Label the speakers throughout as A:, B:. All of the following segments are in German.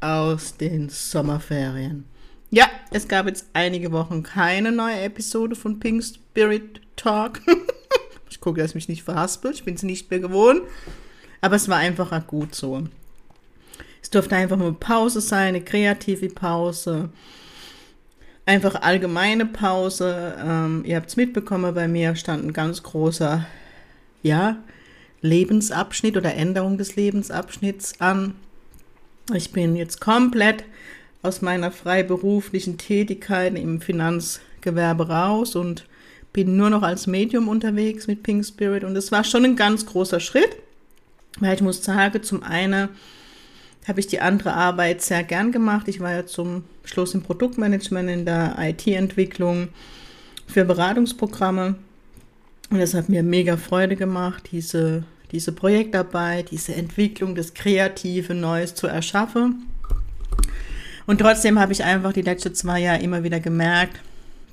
A: aus den Sommerferien. Ja, es gab jetzt einige Wochen keine neue Episode von Pink Spirit Talk. ich gucke, dass ich mich nicht verhaspel. Ich bin es nicht mehr gewohnt. Aber es war einfach gut so. Es durfte einfach mal Pause sein, eine kreative Pause. Einfach allgemeine Pause. Ähm, ihr habt es mitbekommen, bei mir stand ein ganz großer, ja, Lebensabschnitt oder Änderung des Lebensabschnitts an. Ich bin jetzt komplett aus meiner freiberuflichen Tätigkeit im Finanzgewerbe raus und bin nur noch als Medium unterwegs mit Pink Spirit und es war schon ein ganz großer Schritt, weil ich muss sagen, zum einen habe ich die andere Arbeit sehr gern gemacht. Ich war ja zum Schluss im Produktmanagement, in der IT-Entwicklung für Beratungsprogramme und es hat mir mega Freude gemacht, diese diese Projektarbeit, diese Entwicklung, das kreative Neues zu erschaffen. Und trotzdem habe ich einfach die letzten zwei Jahre immer wieder gemerkt,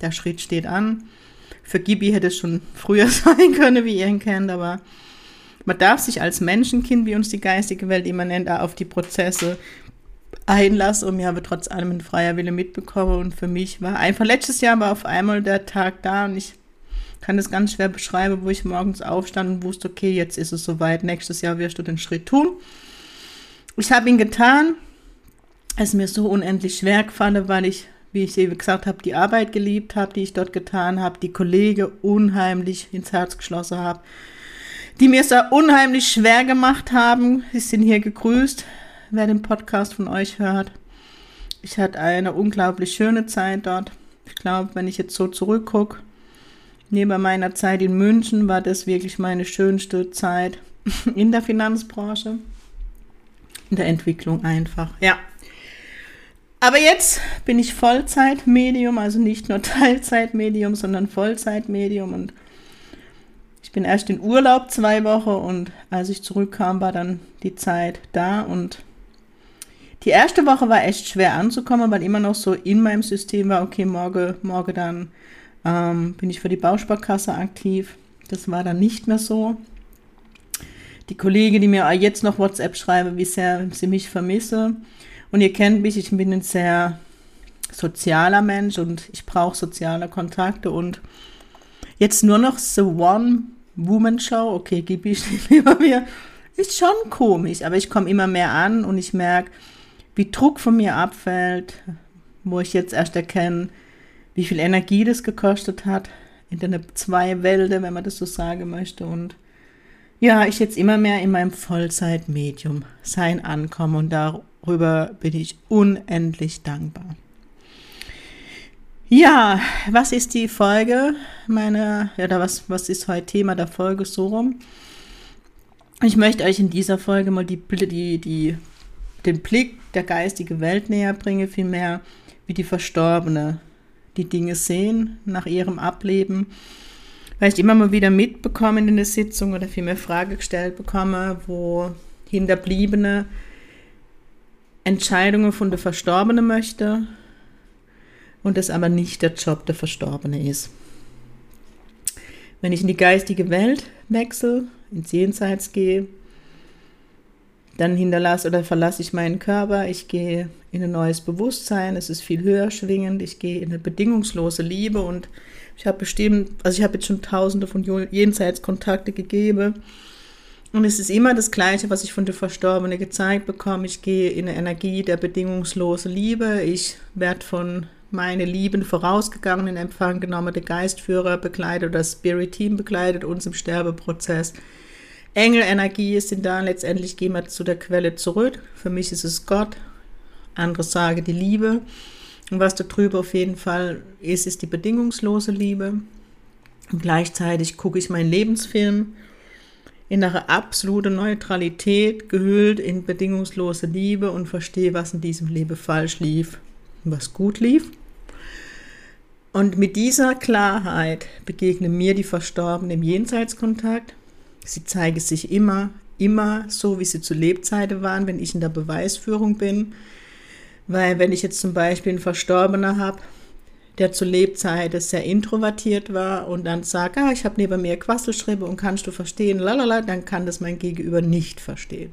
A: der Schritt steht an. Für Gibi hätte es schon früher sein können, wie ihr ihn kennt, aber man darf sich als Menschenkind, wie uns die geistige Welt immer nennt, auf die Prozesse einlassen und mir habe trotz allem ein freier Wille mitbekommen und für mich war einfach letztes Jahr war auf einmal der Tag da und ich kann das ganz schwer beschreiben, wo ich morgens aufstand und wusste, okay, jetzt ist es soweit, nächstes Jahr wirst du den Schritt tun. Ich habe ihn getan. Es ist mir so unendlich schwer gefallen, weil ich, wie ich eben gesagt habe, die Arbeit geliebt habe, die ich dort getan habe, die Kollegen unheimlich ins Herz geschlossen habe, die mir es da unheimlich schwer gemacht haben. Sie sind hier gegrüßt, wer den Podcast von euch hört. Ich hatte eine unglaublich schöne Zeit dort. Ich glaube, wenn ich jetzt so zurückgucke, Neben meiner Zeit in München war das wirklich meine schönste Zeit in der Finanzbranche, in der Entwicklung einfach. Ja. Aber jetzt bin ich Vollzeitmedium, also nicht nur Teilzeitmedium, sondern Vollzeitmedium und ich bin erst in Urlaub zwei Wochen und als ich zurückkam, war dann die Zeit da und die erste Woche war echt schwer anzukommen, weil immer noch so in meinem System war, okay, morgen, morgen dann ähm, bin ich für die Bausparkasse aktiv. Das war dann nicht mehr so. Die Kollegen, die mir jetzt noch WhatsApp schreiben, wie sehr sie mich vermisse. Und ihr kennt mich, ich bin ein sehr sozialer Mensch und ich brauche soziale Kontakte und jetzt nur noch The One-Woman-Show, okay, Gibi steht neben mir, ist schon komisch, aber ich komme immer mehr an und ich merke, wie Druck von mir abfällt, wo ich jetzt erst erkenne, wie viel Energie das gekostet hat in den zwei Welten, wenn man das so sagen möchte. Und ja, ich jetzt immer mehr in meinem Vollzeitmedium sein ankomme und darüber bin ich unendlich dankbar. Ja, was ist die Folge meiner, oder was, was ist heute Thema der Folge so rum? Ich möchte euch in dieser Folge mal die, die, die, den Blick der geistigen Welt näher bringen, vielmehr wie die Verstorbene die Dinge sehen nach ihrem Ableben. Weil ich immer mal wieder mitbekomme in der Sitzung oder vielmehr Frage gestellt bekomme, wo Hinterbliebene Entscheidungen von der Verstorbenen möchte und das aber nicht der Job der Verstorbene ist. Wenn ich in die geistige Welt wechsle, ins Jenseits gehe, dann hinterlasse oder verlasse ich meinen Körper, ich gehe in ein neues Bewusstsein, es ist viel höher schwingend, ich gehe in eine bedingungslose Liebe und ich habe bestimmt, also ich habe jetzt schon tausende von Jenseitskontakte gegeben. Und es ist immer das Gleiche, was ich von der Verstorbenen gezeigt bekomme. Ich gehe in eine Energie der bedingungslosen Liebe, ich werde von meine lieben vorausgegangen in Empfang genommen, der Geistführer begleitet oder Spirit Team begleitet uns im Sterbeprozess. Engelenergie sind da, letztendlich gehen wir zu der Quelle zurück. Für mich ist es Gott, andere sagen die Liebe. Und was da drüber auf jeden Fall ist, ist die bedingungslose Liebe. Und gleichzeitig gucke ich meinen Lebensfilm. in eine absolute Neutralität, gehüllt in bedingungslose Liebe und verstehe, was in diesem Leben falsch lief und was gut lief. Und mit dieser Klarheit begegnen mir die Verstorbenen im Jenseitskontakt. Sie zeigen sich immer, immer so, wie sie zu Lebzeiten waren, wenn ich in der Beweisführung bin. Weil wenn ich jetzt zum Beispiel einen Verstorbenen habe, der zu Lebzeiten sehr introvertiert war und dann sagt, ah, ich habe neben mir Quasselschriebe und kannst du verstehen, lalala, dann kann das mein Gegenüber nicht verstehen.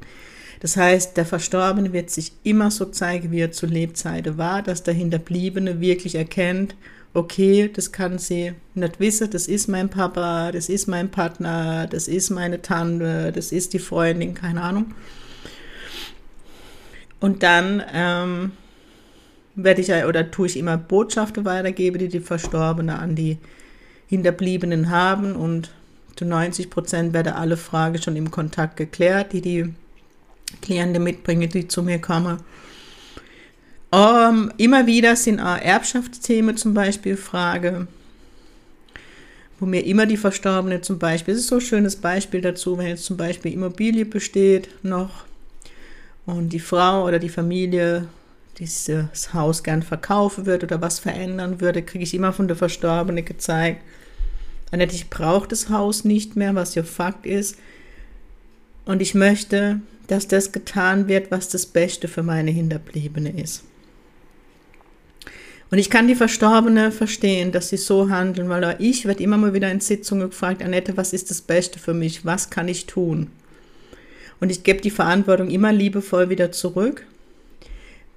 A: Das heißt, der Verstorbene wird sich immer so zeigen, wie er zu Lebzeiten war, dass der Hinterbliebene wirklich erkennt, okay, das kann sie nicht wissen, das ist mein Papa, das ist mein Partner, das ist meine Tante, das ist die Freundin, keine Ahnung. Und dann ähm, werde ich oder tue ich immer Botschaften weitergeben, die die Verstorbene an die Hinterbliebenen haben und zu 90 Prozent werde alle Fragen schon im Kontakt geklärt, die die Klienten mitbringen, die zu mir kommen. Um, ähm, immer wieder sind auch Erbschaftsthemen zum Beispiel Frage, wo mir immer die Verstorbene zum Beispiel, das ist so ein schönes Beispiel dazu, wenn jetzt zum Beispiel Immobilie besteht noch und die Frau oder die Familie dieses Haus gern verkaufen würde oder was verändern würde, kriege ich immer von der Verstorbenen gezeigt. Annette, ich brauche das Haus nicht mehr, was ja Fakt ist. Und ich möchte, dass das getan wird, was das Beste für meine Hinterbliebene ist. Und ich kann die Verstorbene verstehen, dass sie so handeln, weil ich werde immer mal wieder in Sitzungen gefragt, Annette, was ist das Beste für mich? Was kann ich tun? Und ich gebe die Verantwortung immer liebevoll wieder zurück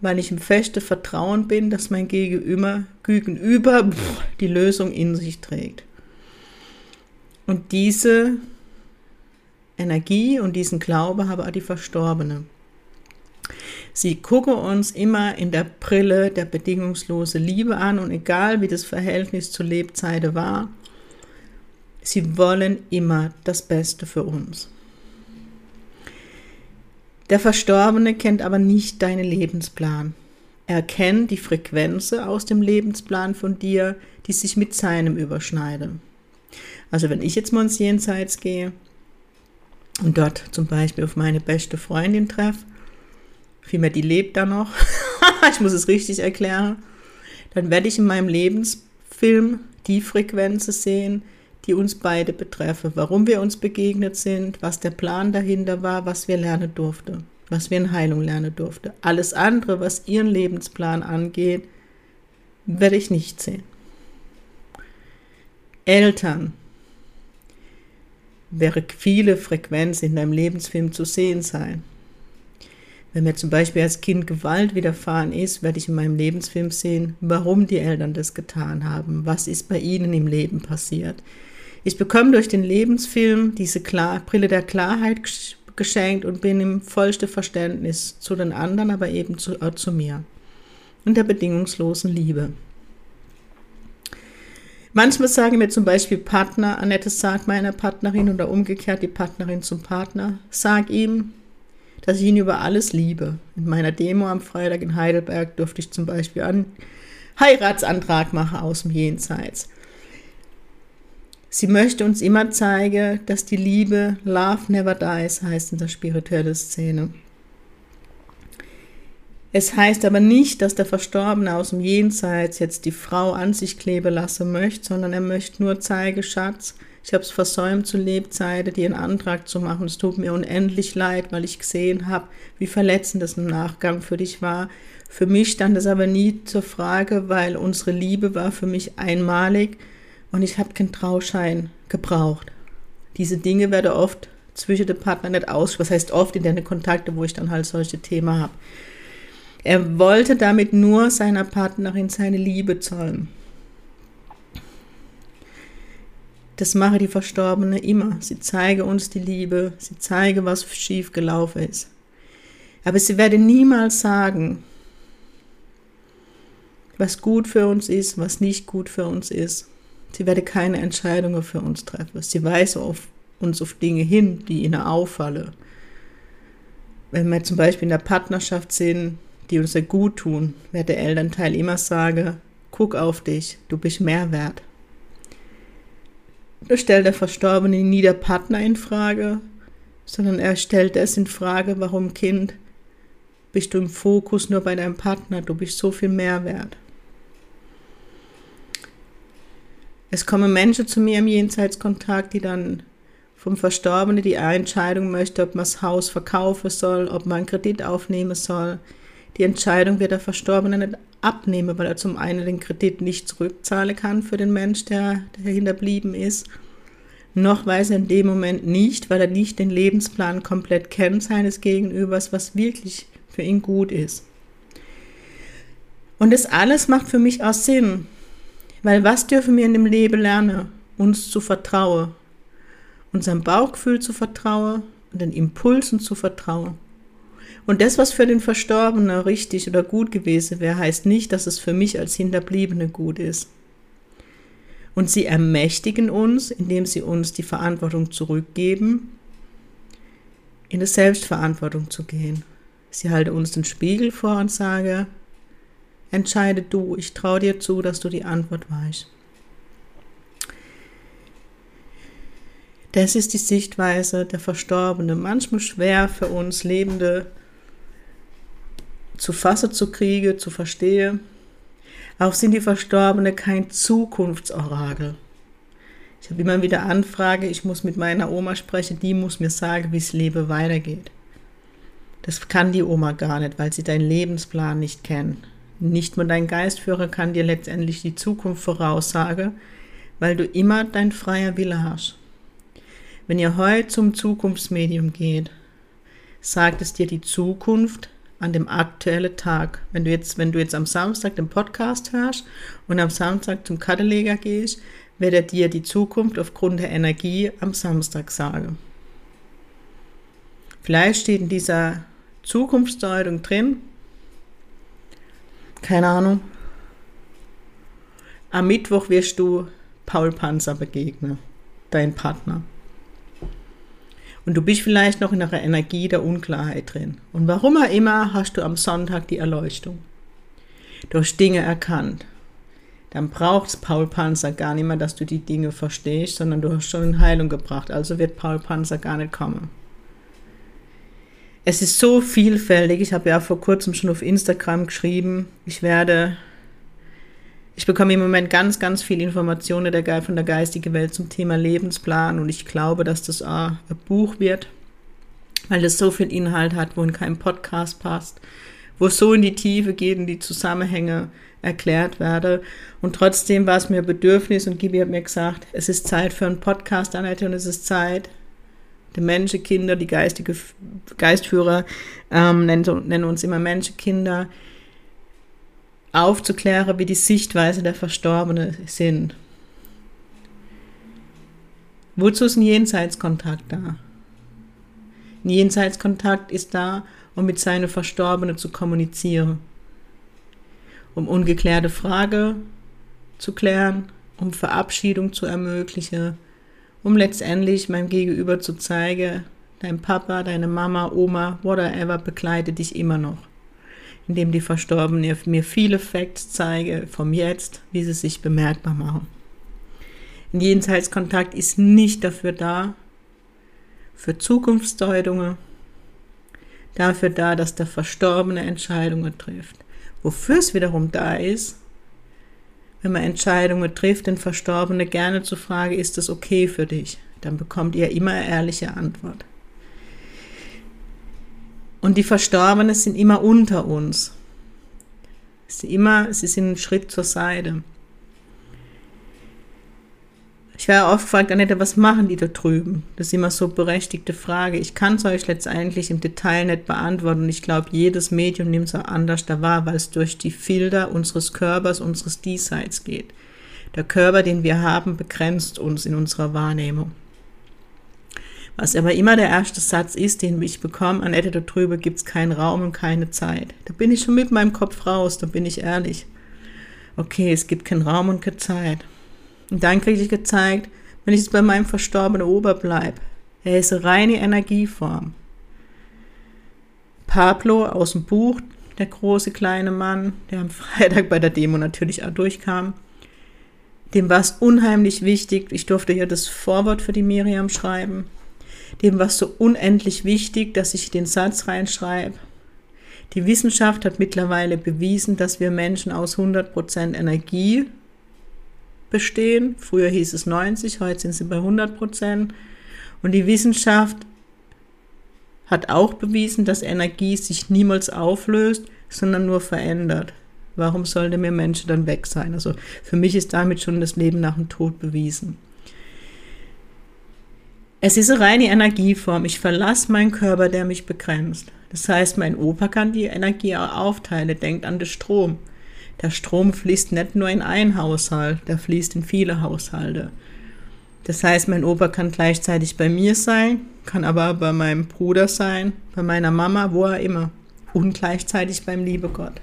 A: weil ich im festen Vertrauen bin, dass mein Gegenüber, Gegenüber die Lösung in sich trägt. Und diese Energie und diesen Glaube habe auch die Verstorbene. Sie gucken uns immer in der Brille der bedingungslosen Liebe an und egal wie das Verhältnis zur Lebzeiten war, sie wollen immer das Beste für uns. Der Verstorbene kennt aber nicht deinen Lebensplan. Er kennt die Frequenzen aus dem Lebensplan von dir, die sich mit seinem überschneiden. Also wenn ich jetzt mal ins Jenseits gehe und dort zum Beispiel auf meine beste Freundin treffe, vielmehr die lebt da noch, ich muss es richtig erklären, dann werde ich in meinem Lebensfilm die Frequenzen sehen, die uns beide betreffen, warum wir uns begegnet sind, was der Plan dahinter war, was wir lernen durften, was wir in Heilung lernen durften. Alles andere, was ihren Lebensplan angeht, werde ich nicht sehen. Eltern wäre viele Frequenzen in deinem Lebensfilm zu sehen sein. Wenn mir zum Beispiel als Kind Gewalt widerfahren ist, werde ich in meinem Lebensfilm sehen, warum die Eltern das getan haben, was ist bei ihnen im Leben passiert, ich bekomme durch den Lebensfilm diese Klar Brille der Klarheit geschenkt und bin im vollsten Verständnis zu den anderen, aber eben zu, äh, zu mir und der bedingungslosen Liebe. Manchmal sagen mir zum Beispiel Partner, Annette sagt meiner Partnerin oder umgekehrt die Partnerin zum Partner, sag ihm, dass ich ihn über alles liebe. In meiner Demo am Freitag in Heidelberg durfte ich zum Beispiel einen Heiratsantrag machen aus dem Jenseits. Sie möchte uns immer zeigen, dass die Liebe Love never dies heißt in der spirituellen Szene. Es heißt aber nicht, dass der Verstorbene aus dem Jenseits jetzt die Frau an sich kleben lassen möchte, sondern er möchte nur zeigen, Schatz, ich habe es versäumt zu Lebzeiten, dir einen Antrag zu machen. Es tut mir unendlich leid, weil ich gesehen habe, wie verletzend das im Nachgang für dich war. Für mich stand es aber nie zur Frage, weil unsere Liebe war für mich einmalig und ich habe keinen Trauschein gebraucht. Diese Dinge werden oft zwischen den Partnern nicht aus, was heißt oft in den Kontakte, wo ich dann halt solche Themen habe. Er wollte damit nur seiner Partnerin seine Liebe zollen. Das mache die Verstorbene immer. Sie zeige uns die Liebe, sie zeige, was schief gelaufen ist. Aber sie werde niemals sagen, was gut für uns ist, was nicht gut für uns ist. Sie werde keine Entscheidungen für uns treffen. Sie weise auf uns auf Dinge hin, die ihnen auffallen. Wenn wir zum Beispiel in der Partnerschaft sind, die uns sehr gut tun, wird der Elternteil immer sagen, guck auf dich, du bist mehr wert. Stellt der Verstorbene nie der Partner in Frage, sondern er stellt es in Frage, warum Kind bist du im Fokus nur bei deinem Partner, du bist so viel mehr wert. Es kommen Menschen zu mir im Jenseitskontakt, die dann vom Verstorbenen die Entscheidung möchte, ob man das Haus verkaufen soll, ob man einen Kredit aufnehmen soll. Die Entscheidung wird der Verstorbene nicht abnehmen, weil er zum einen den Kredit nicht zurückzahlen kann für den Mensch, der, der hinterblieben ist. Noch weiß er in dem Moment nicht, weil er nicht den Lebensplan komplett kennt seines Gegenübers, was wirklich für ihn gut ist. Und das alles macht für mich auch Sinn, weil was dürfen wir in dem Leben lernen? Uns zu vertrauen, unserem Bauchgefühl zu vertrauen den Impulsen zu vertrauen. Und das, was für den Verstorbenen richtig oder gut gewesen wäre, heißt nicht, dass es für mich als Hinterbliebene gut ist. Und sie ermächtigen uns, indem sie uns die Verantwortung zurückgeben, in die Selbstverantwortung zu gehen. Sie halte uns den Spiegel vor und sage, entscheide du, ich traue dir zu, dass du die Antwort weißt. Das ist die Sichtweise der Verstorbenen. Manchmal schwer für uns Lebende zu fassen zu kriegen, zu verstehen. Auch sind die Verstorbenen kein Zukunftsorakel. Ich habe immer wieder Anfrage, ich muss mit meiner Oma sprechen, die muss mir sagen, wie es Leben weitergeht. Das kann die Oma gar nicht, weil sie deinen Lebensplan nicht kennt. Nicht nur dein Geistführer kann dir letztendlich die Zukunft voraussagen, weil du immer dein freier Wille hast. Wenn ihr heute zum Zukunftsmedium geht, sagt es dir die Zukunft an dem aktuellen Tag. Wenn du jetzt, wenn du jetzt am Samstag den Podcast hörst und am Samstag zum Kaddeleger gehst, wird er dir die Zukunft aufgrund der Energie am Samstag sagen. Vielleicht steht in dieser Zukunftsdeutung drin, keine Ahnung, am Mittwoch wirst du Paul Panzer begegnen, dein Partner. Und du bist vielleicht noch in einer Energie der Unklarheit drin. Und warum auch immer hast du am Sonntag die Erleuchtung. Du hast Dinge erkannt. Dann braucht es Paul Panzer gar nicht mehr, dass du die Dinge verstehst, sondern du hast schon in Heilung gebracht. Also wird Paul Panzer gar nicht kommen. Es ist so vielfältig. Ich habe ja vor kurzem schon auf Instagram geschrieben, ich werde ich bekomme im Moment ganz, ganz viel Informationen der, von der geistigen Welt zum Thema Lebensplan und ich glaube, dass das ein Buch wird, weil das so viel Inhalt hat, wo in keinem Podcast passt, wo es so in die Tiefe geht und die Zusammenhänge erklärt werde. Und trotzdem war es mir Bedürfnis und Gibi hat mir gesagt, es ist Zeit für einen Podcast, Annette, und es ist Zeit, die Menschenkinder, die geistige Geistführer ähm, nennen, nennen uns immer Menschenkinder, aufzuklären, wie die Sichtweise der Verstorbenen sind. Wozu ist ein Jenseitskontakt da? Ein Jenseitskontakt ist da, um mit seinen Verstorbenen zu kommunizieren, um ungeklärte Fragen zu klären, um Verabschiedung zu ermöglichen, um letztendlich meinem Gegenüber zu zeigen, dein Papa, deine Mama, Oma, whatever begleitet dich immer noch indem die Verstorbenen mir viele Facts zeige vom Jetzt, wie sie sich bemerkbar machen. Ein Jenseitskontakt ist nicht dafür da, für Zukunftsdeutungen, dafür da, dass der Verstorbene Entscheidungen trifft. Wofür es wiederum da ist, wenn man Entscheidungen trifft, den Verstorbene gerne zu fragen, ist das okay für dich? Dann bekommt ihr immer ehrliche Antwort. Und die Verstorbenen sind immer unter uns. Sie, immer, sie sind einen Schritt zur Seite. Ich werde oft gefragt, Annette, was machen die da drüben? Das ist immer so berechtigte Frage. Ich kann es euch letztendlich im Detail nicht beantworten. Und ich glaube, jedes Medium nimmt es auch anders da wahr, weil es durch die Filter unseres Körpers, unseres Diesseits geht. Der Körper, den wir haben, begrenzt uns in unserer Wahrnehmung. Was aber immer der erste Satz ist, den ich bekomme, an Annette, darüber gibt es keinen Raum und keine Zeit. Da bin ich schon mit meinem Kopf raus, da bin ich ehrlich. Okay, es gibt keinen Raum und keine Zeit. Und dann kriege ich gezeigt, wenn ich jetzt bei meinem verstorbenen Ober bleibe, er ist eine reine Energieform. Pablo aus dem Buch, der große kleine Mann, der am Freitag bei der Demo natürlich auch durchkam, dem war es unheimlich wichtig. Ich durfte hier das Vorwort für die Miriam schreiben dem war so unendlich wichtig, dass ich den Satz reinschreibe. Die Wissenschaft hat mittlerweile bewiesen, dass wir Menschen aus 100% Energie bestehen. Früher hieß es 90, heute sind sie bei 100%. Und die Wissenschaft hat auch bewiesen, dass Energie sich niemals auflöst, sondern nur verändert. Warum sollte mir Menschen dann weg sein? Also für mich ist damit schon das Leben nach dem Tod bewiesen. Es ist eine reine Energieform. Ich verlasse meinen Körper, der mich begrenzt. Das heißt, mein Opa kann die Energie aufteilen. Denkt an den Strom. Der Strom fließt nicht nur in einen Haushalt, der fließt in viele Haushalte. Das heißt, mein Opa kann gleichzeitig bei mir sein, kann aber bei meinem Bruder sein, bei meiner Mama, wo er immer. Und gleichzeitig beim liebe Gott.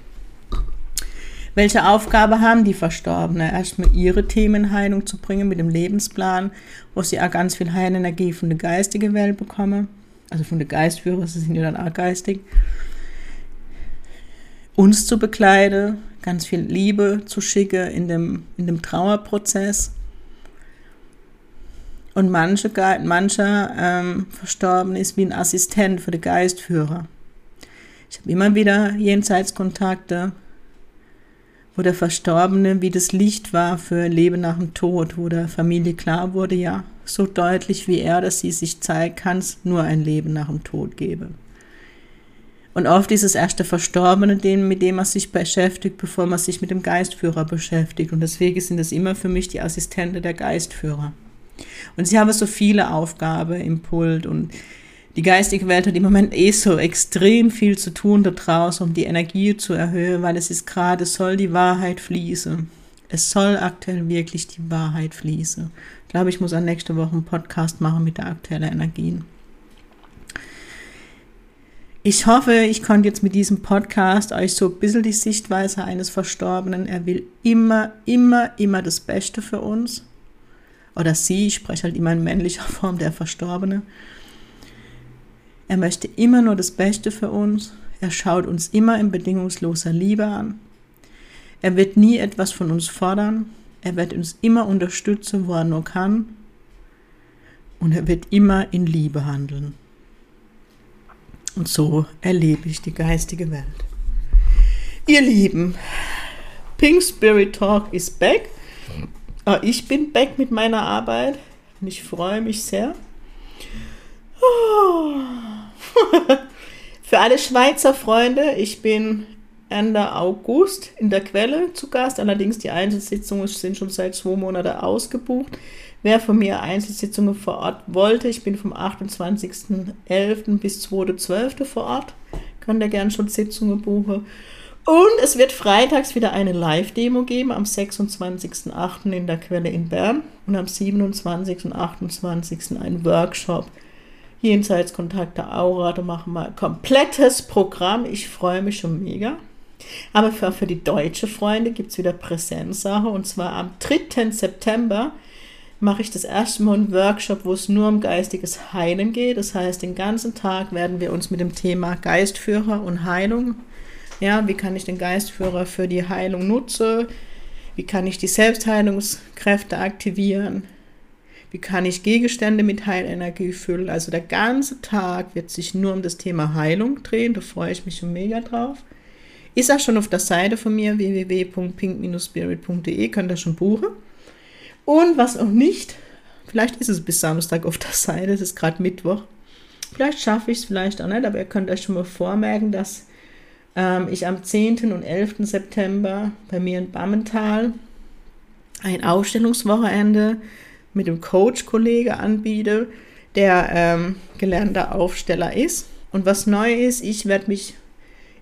A: Welche Aufgabe haben die Verstorbenen? Erstmal ihre Themen in Heilung zu bringen mit dem Lebensplan, wo sie auch ganz viel Heilenergie von der geistigen Welt bekommen. Also von der Geistführer, sie sind ja dann auch geistig. Uns zu bekleiden, ganz viel Liebe zu schicken in dem, in dem Trauerprozess. Und manche, mancher ähm, Verstorben ist wie ein Assistent für den Geistführer. Ich habe immer wieder Jenseitskontakte wo der Verstorbene wie das Licht war für Leben nach dem Tod, wo der Familie klar wurde, ja, so deutlich wie er, dass sie sich zeigt, kann es nur ein Leben nach dem Tod geben. Und oft ist es erst der Verstorbene, den, mit dem man sich beschäftigt, bevor man sich mit dem Geistführer beschäftigt. Und deswegen sind es immer für mich die Assistenten der Geistführer. Und sie haben so viele Aufgaben im Pult und die geistige Welt hat im Moment eh so extrem viel zu tun da draußen, um die Energie zu erhöhen, weil es ist gerade, soll die Wahrheit fließen. Es soll aktuell wirklich die Wahrheit fließen. Ich glaube, ich muss an nächste Woche einen Podcast machen mit der aktuellen Energien. Ich hoffe, ich konnte jetzt mit diesem Podcast euch so ein bisschen die Sichtweise eines Verstorbenen. Er will immer, immer, immer das Beste für uns. Oder sie, ich spreche halt immer in männlicher Form, der Verstorbene. Er möchte immer nur das Beste für uns. Er schaut uns immer in bedingungsloser Liebe an. Er wird nie etwas von uns fordern. Er wird uns immer unterstützen, wo er nur kann. Und er wird immer in Liebe handeln. Und so erlebe ich die geistige Welt. Ihr Lieben, Pink Spirit Talk ist back. Ah, ich bin back mit meiner Arbeit und ich freue mich sehr. Oh. Für alle Schweizer Freunde, ich bin Ende August in der Quelle zu Gast. Allerdings die Einzelsitzungen sind schon seit zwei Monaten ausgebucht. Wer von mir Einzelsitzungen vor Ort wollte, ich bin vom 28.11. bis 2.12. vor Ort, könnt ihr gerne schon Sitzungen buchen. Und es wird freitags wieder eine Live-Demo geben, am 26.08. in der Quelle in Bern und am 27. und 28. ein Workshop Jenseitskontakte, Aura, da machen wir ein komplettes Programm. Ich freue mich schon mega. Aber für, für die deutsche Freunde gibt es wieder Präsenzsache und zwar am 3. September mache ich das erste Mal einen Workshop, wo es nur um geistiges Heilen geht. Das heißt, den ganzen Tag werden wir uns mit dem Thema Geistführer und Heilung, ja, wie kann ich den Geistführer für die Heilung nutzen? Wie kann ich die Selbstheilungskräfte aktivieren? Wie kann ich Gegenstände mit Heilenergie füllen? Also der ganze Tag wird sich nur um das Thema Heilung drehen. Da freue ich mich schon mega drauf. Ist auch schon auf der Seite von mir www.pink-spirit.de, könnt ihr schon buchen. Und was auch nicht, vielleicht ist es bis Samstag auf der Seite, es ist gerade Mittwoch. Vielleicht schaffe ich es, vielleicht auch nicht, aber ihr könnt euch schon mal vormerken, dass ähm, ich am 10. und 11. September bei mir in Bammental ein Ausstellungswochenende mit dem Coach-Kollege anbiete, der ähm, gelernter Aufsteller ist. Und was neu ist, ich werde mich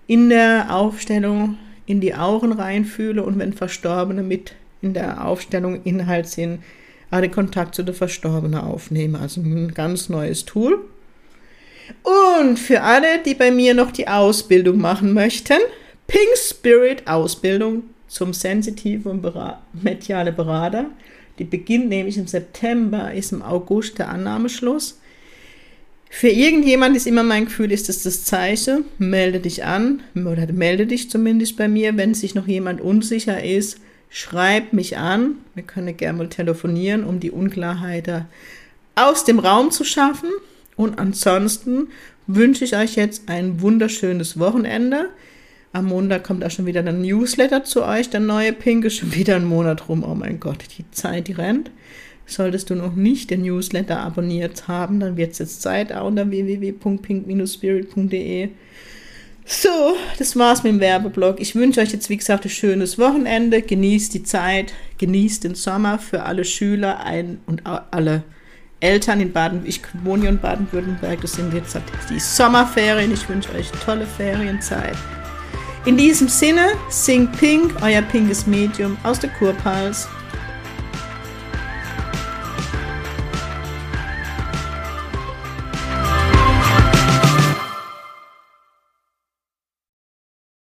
A: in der Aufstellung in die Augen reinfühle und wenn Verstorbene mit in der Aufstellung Inhalt sind, den Kontakt zu der Verstorbenen aufnehme. Also ein ganz neues Tool. Und für alle, die bei mir noch die Ausbildung machen möchten, Pink Spirit Ausbildung zum sensitiven und mediale Berater die beginnt nämlich im September, ist im August der Annahmeschluss. Für irgendjemand ist immer mein Gefühl, ist das das Zeichen, melde dich an oder melde dich zumindest bei mir, wenn sich noch jemand unsicher ist, schreib mich an. Wir können gerne mal telefonieren, um die Unklarheit aus dem Raum zu schaffen. Und ansonsten wünsche ich euch jetzt ein wunderschönes Wochenende. Am Montag kommt auch schon wieder ein Newsletter zu euch, der neue Pink ist schon wieder ein Monat rum. Oh mein Gott, die Zeit, die rennt. Solltest du noch nicht den Newsletter abonniert haben, dann wird es jetzt Zeit unter www.pink-spirit.de. So, das war's mit dem Werbeblock. Ich wünsche euch jetzt, wie gesagt, ein schönes Wochenende. Genießt die Zeit, genießt den Sommer für alle Schüler ein und alle Eltern in Baden, ich wohne in Baden-Württemberg, das sind jetzt die Sommerferien. Ich wünsche euch tolle Ferienzeit. In diesem Sinne, sing Pink, euer pinkes Medium aus der Kurpals.